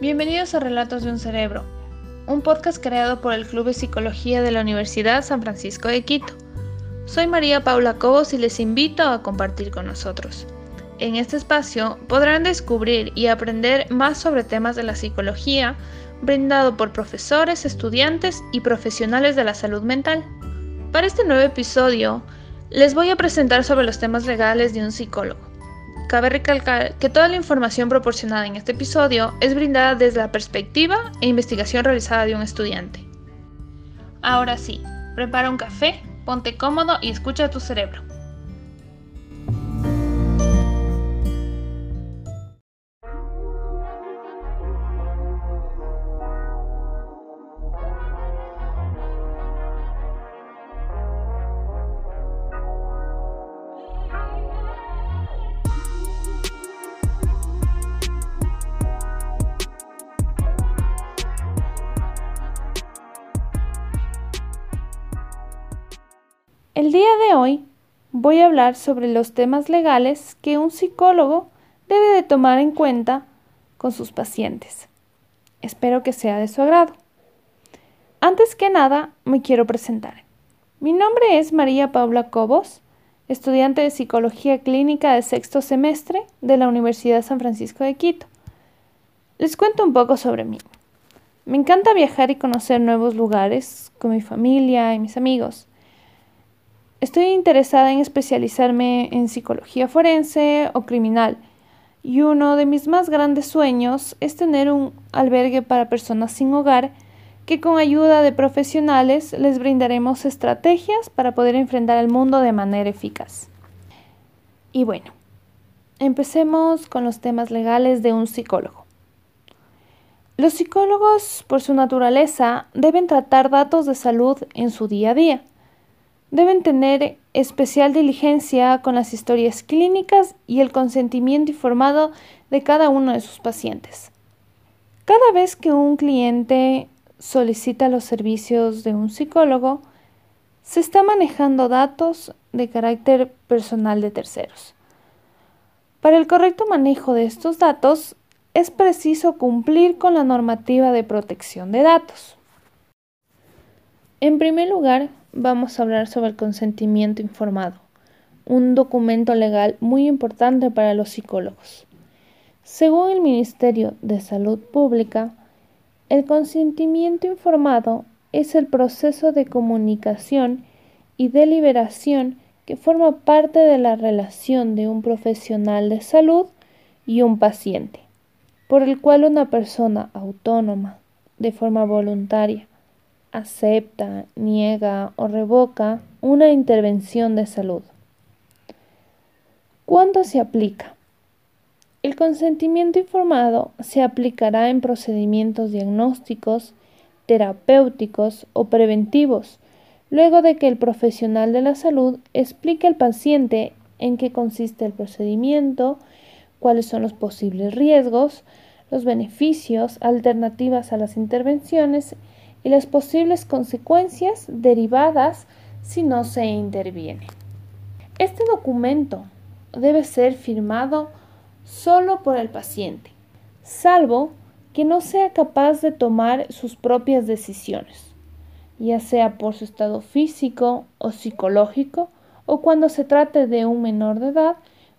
Bienvenidos a Relatos de un Cerebro, un podcast creado por el Club de Psicología de la Universidad San Francisco de Quito. Soy María Paula Cobos y les invito a compartir con nosotros. En este espacio podrán descubrir y aprender más sobre temas de la psicología brindado por profesores, estudiantes y profesionales de la salud mental. Para este nuevo episodio, les voy a presentar sobre los temas legales de un psicólogo. Cabe recalcar que toda la información proporcionada en este episodio es brindada desde la perspectiva e investigación realizada de un estudiante. Ahora sí, prepara un café, ponte cómodo y escucha tu cerebro. El día de hoy voy a hablar sobre los temas legales que un psicólogo debe de tomar en cuenta con sus pacientes. Espero que sea de su agrado. Antes que nada, me quiero presentar. Mi nombre es María Paula Cobos, estudiante de Psicología Clínica de sexto semestre de la Universidad San Francisco de Quito. Les cuento un poco sobre mí. Me encanta viajar y conocer nuevos lugares con mi familia y mis amigos. Estoy interesada en especializarme en psicología forense o criminal y uno de mis más grandes sueños es tener un albergue para personas sin hogar que con ayuda de profesionales les brindaremos estrategias para poder enfrentar el mundo de manera eficaz. Y bueno, empecemos con los temas legales de un psicólogo. Los psicólogos, por su naturaleza, deben tratar datos de salud en su día a día deben tener especial diligencia con las historias clínicas y el consentimiento informado de cada uno de sus pacientes. Cada vez que un cliente solicita los servicios de un psicólogo, se está manejando datos de carácter personal de terceros. Para el correcto manejo de estos datos, es preciso cumplir con la normativa de protección de datos. En primer lugar, vamos a hablar sobre el consentimiento informado, un documento legal muy importante para los psicólogos. Según el Ministerio de Salud Pública, el consentimiento informado es el proceso de comunicación y deliberación que forma parte de la relación de un profesional de salud y un paciente, por el cual una persona autónoma, de forma voluntaria, acepta, niega o revoca una intervención de salud. ¿Cuándo se aplica? El consentimiento informado se aplicará en procedimientos diagnósticos, terapéuticos o preventivos, luego de que el profesional de la salud explique al paciente en qué consiste el procedimiento, cuáles son los posibles riesgos, los beneficios, alternativas a las intervenciones y las posibles consecuencias derivadas si no se interviene. Este documento debe ser firmado solo por el paciente, salvo que no sea capaz de tomar sus propias decisiones, ya sea por su estado físico o psicológico o cuando se trate de un menor de edad,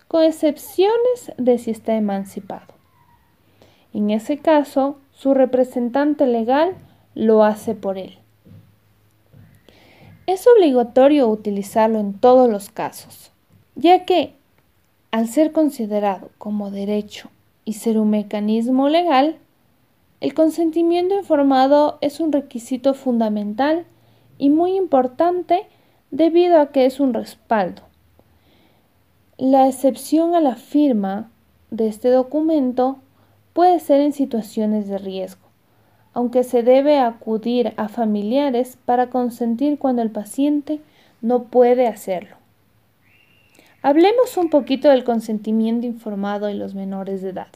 con excepciones de si está emancipado. En ese caso, su representante legal lo hace por él. Es obligatorio utilizarlo en todos los casos, ya que, al ser considerado como derecho y ser un mecanismo legal, el consentimiento informado es un requisito fundamental y muy importante debido a que es un respaldo. La excepción a la firma de este documento puede ser en situaciones de riesgo aunque se debe acudir a familiares para consentir cuando el paciente no puede hacerlo. Hablemos un poquito del consentimiento informado en los menores de edad.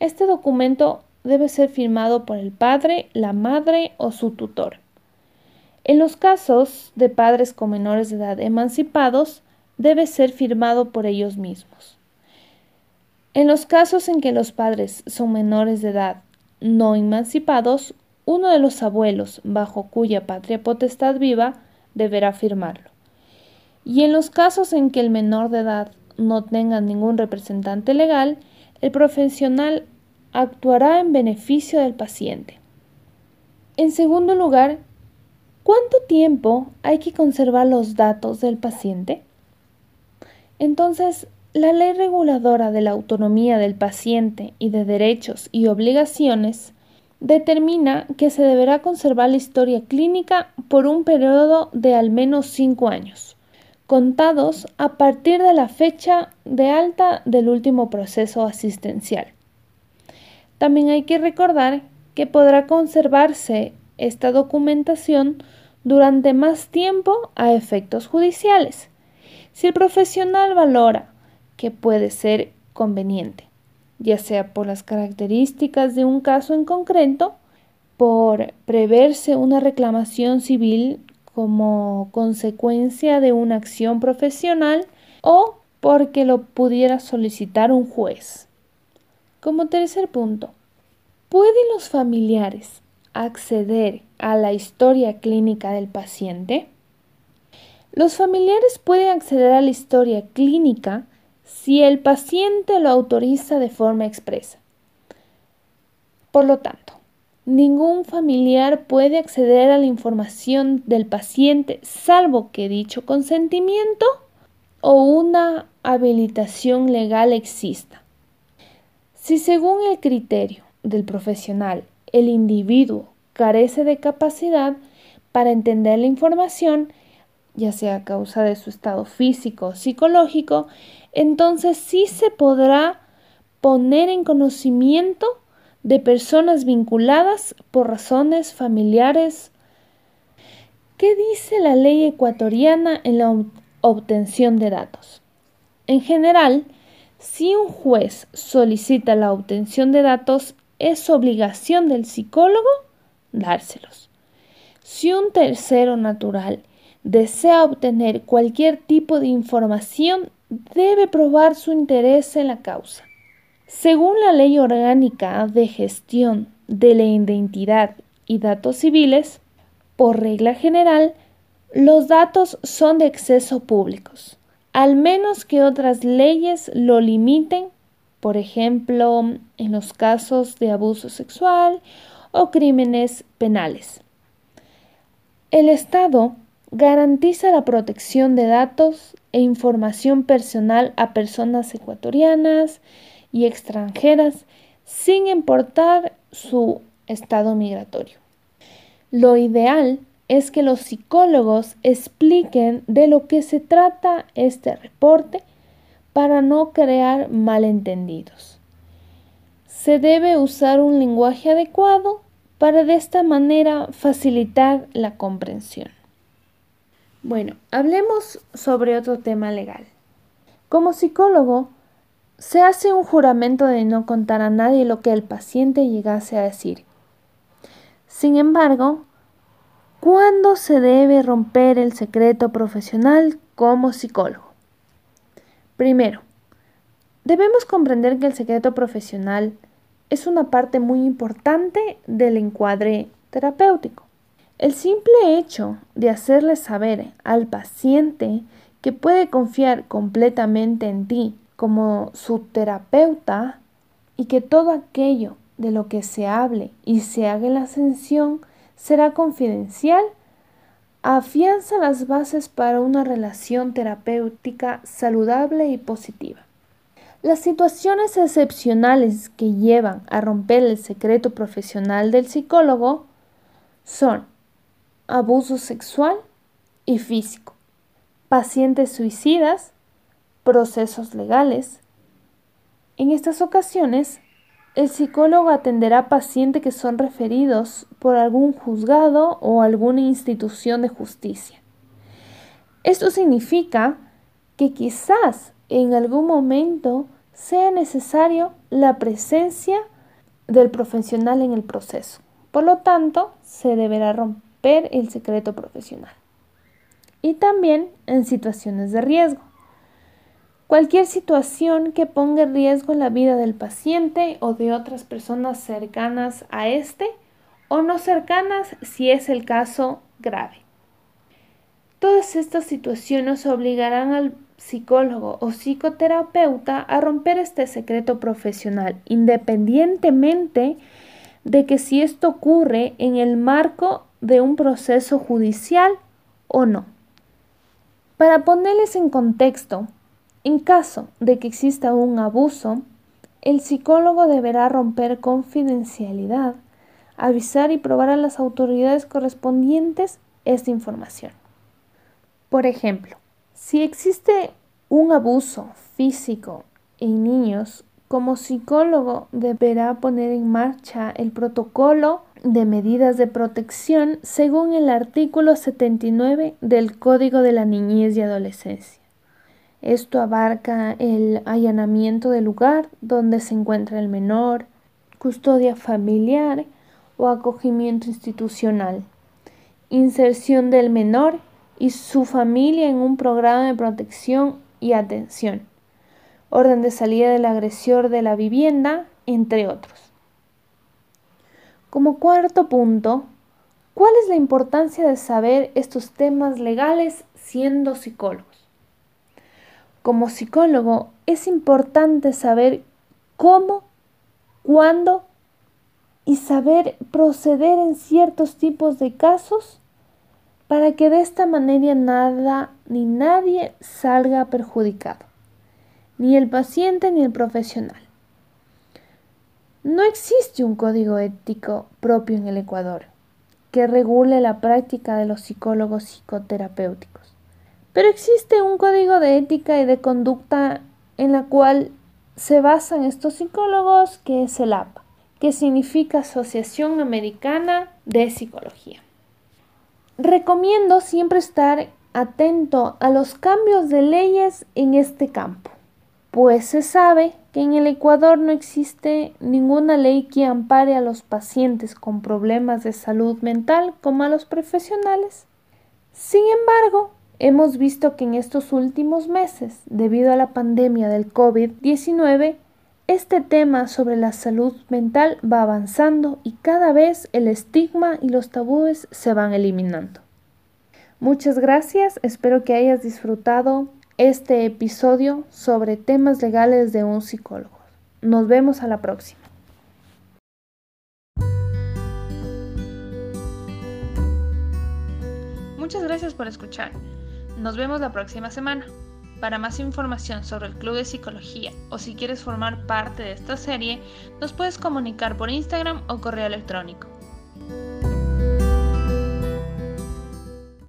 Este documento debe ser firmado por el padre, la madre o su tutor. En los casos de padres con menores de edad emancipados, debe ser firmado por ellos mismos. En los casos en que los padres son menores de edad no emancipados, uno de los abuelos bajo cuya patria potestad viva deberá firmarlo. Y en los casos en que el menor de edad no tenga ningún representante legal, el profesional actuará en beneficio del paciente. En segundo lugar, ¿cuánto tiempo hay que conservar los datos del paciente? Entonces, la ley reguladora de la autonomía del paciente y de derechos y obligaciones determina que se deberá conservar la historia clínica por un periodo de al menos cinco años, contados a partir de la fecha de alta del último proceso asistencial. También hay que recordar que podrá conservarse esta documentación durante más tiempo a efectos judiciales. Si el profesional valora que puede ser conveniente, ya sea por las características de un caso en concreto, por preverse una reclamación civil como consecuencia de una acción profesional o porque lo pudiera solicitar un juez. Como tercer punto, ¿pueden los familiares acceder a la historia clínica del paciente? Los familiares pueden acceder a la historia clínica si el paciente lo autoriza de forma expresa. Por lo tanto, ningún familiar puede acceder a la información del paciente salvo que dicho consentimiento o una habilitación legal exista. Si según el criterio del profesional el individuo carece de capacidad para entender la información, ya sea a causa de su estado físico o psicológico, entonces sí se podrá poner en conocimiento de personas vinculadas por razones familiares. ¿Qué dice la ley ecuatoriana en la obtención de datos? En general, si un juez solicita la obtención de datos, es obligación del psicólogo dárselos. Si un tercero natural desea obtener cualquier tipo de información, debe probar su interés en la causa. Según la Ley Orgánica de Gestión de la Identidad y Datos Civiles, por regla general, los datos son de acceso públicos, al menos que otras leyes lo limiten, por ejemplo, en los casos de abuso sexual o crímenes penales. El Estado garantiza la protección de datos e información personal a personas ecuatorianas y extranjeras sin importar su estado migratorio. Lo ideal es que los psicólogos expliquen de lo que se trata este reporte para no crear malentendidos. Se debe usar un lenguaje adecuado para de esta manera facilitar la comprensión. Bueno, hablemos sobre otro tema legal. Como psicólogo, se hace un juramento de no contar a nadie lo que el paciente llegase a decir. Sin embargo, ¿cuándo se debe romper el secreto profesional como psicólogo? Primero, debemos comprender que el secreto profesional es una parte muy importante del encuadre terapéutico. El simple hecho de hacerle saber al paciente que puede confiar completamente en ti como su terapeuta y que todo aquello de lo que se hable y se haga la ascensión será confidencial, afianza las bases para una relación terapéutica saludable y positiva. Las situaciones excepcionales que llevan a romper el secreto profesional del psicólogo son abuso sexual y físico, pacientes suicidas, procesos legales. En estas ocasiones, el psicólogo atenderá a pacientes que son referidos por algún juzgado o alguna institución de justicia. Esto significa que quizás en algún momento sea necesario la presencia del profesional en el proceso. Por lo tanto, se deberá romper el secreto profesional. Y también en situaciones de riesgo. cualquier situación que ponga en riesgo la vida del paciente o de otras personas cercanas a este o no cercanas si es el caso grave. Todas estas situaciones obligarán al psicólogo o psicoterapeuta a romper este secreto profesional, independientemente de que si esto ocurre en el marco de un proceso judicial o no. Para ponerles en contexto, en caso de que exista un abuso, el psicólogo deberá romper confidencialidad, avisar y probar a las autoridades correspondientes esta información. Por ejemplo, si existe un abuso físico en niños, como psicólogo deberá poner en marcha el protocolo de medidas de protección según el artículo 79 del Código de la Niñez y Adolescencia. Esto abarca el allanamiento del lugar donde se encuentra el menor, custodia familiar o acogimiento institucional, inserción del menor y su familia en un programa de protección y atención, orden de salida del agresor de la vivienda, entre otros. Como cuarto punto, ¿cuál es la importancia de saber estos temas legales siendo psicólogo? Como psicólogo es importante saber cómo, cuándo y saber proceder en ciertos tipos de casos para que de esta manera nada ni nadie salga perjudicado, ni el paciente ni el profesional. No existe un código ético propio en el Ecuador que regule la práctica de los psicólogos psicoterapéuticos. Pero existe un código de ética y de conducta en la cual se basan estos psicólogos, que es el APA, que significa Asociación Americana de Psicología. Recomiendo siempre estar atento a los cambios de leyes en este campo, pues se sabe que en el Ecuador no existe ninguna ley que ampare a los pacientes con problemas de salud mental como a los profesionales. Sin embargo, Hemos visto que en estos últimos meses, debido a la pandemia del COVID-19, este tema sobre la salud mental va avanzando y cada vez el estigma y los tabúes se van eliminando. Muchas gracias, espero que hayas disfrutado este episodio sobre temas legales de un psicólogo. Nos vemos a la próxima. Muchas gracias por escuchar. Nos vemos la próxima semana. Para más información sobre el Club de Psicología o si quieres formar parte de esta serie, nos puedes comunicar por Instagram o correo electrónico.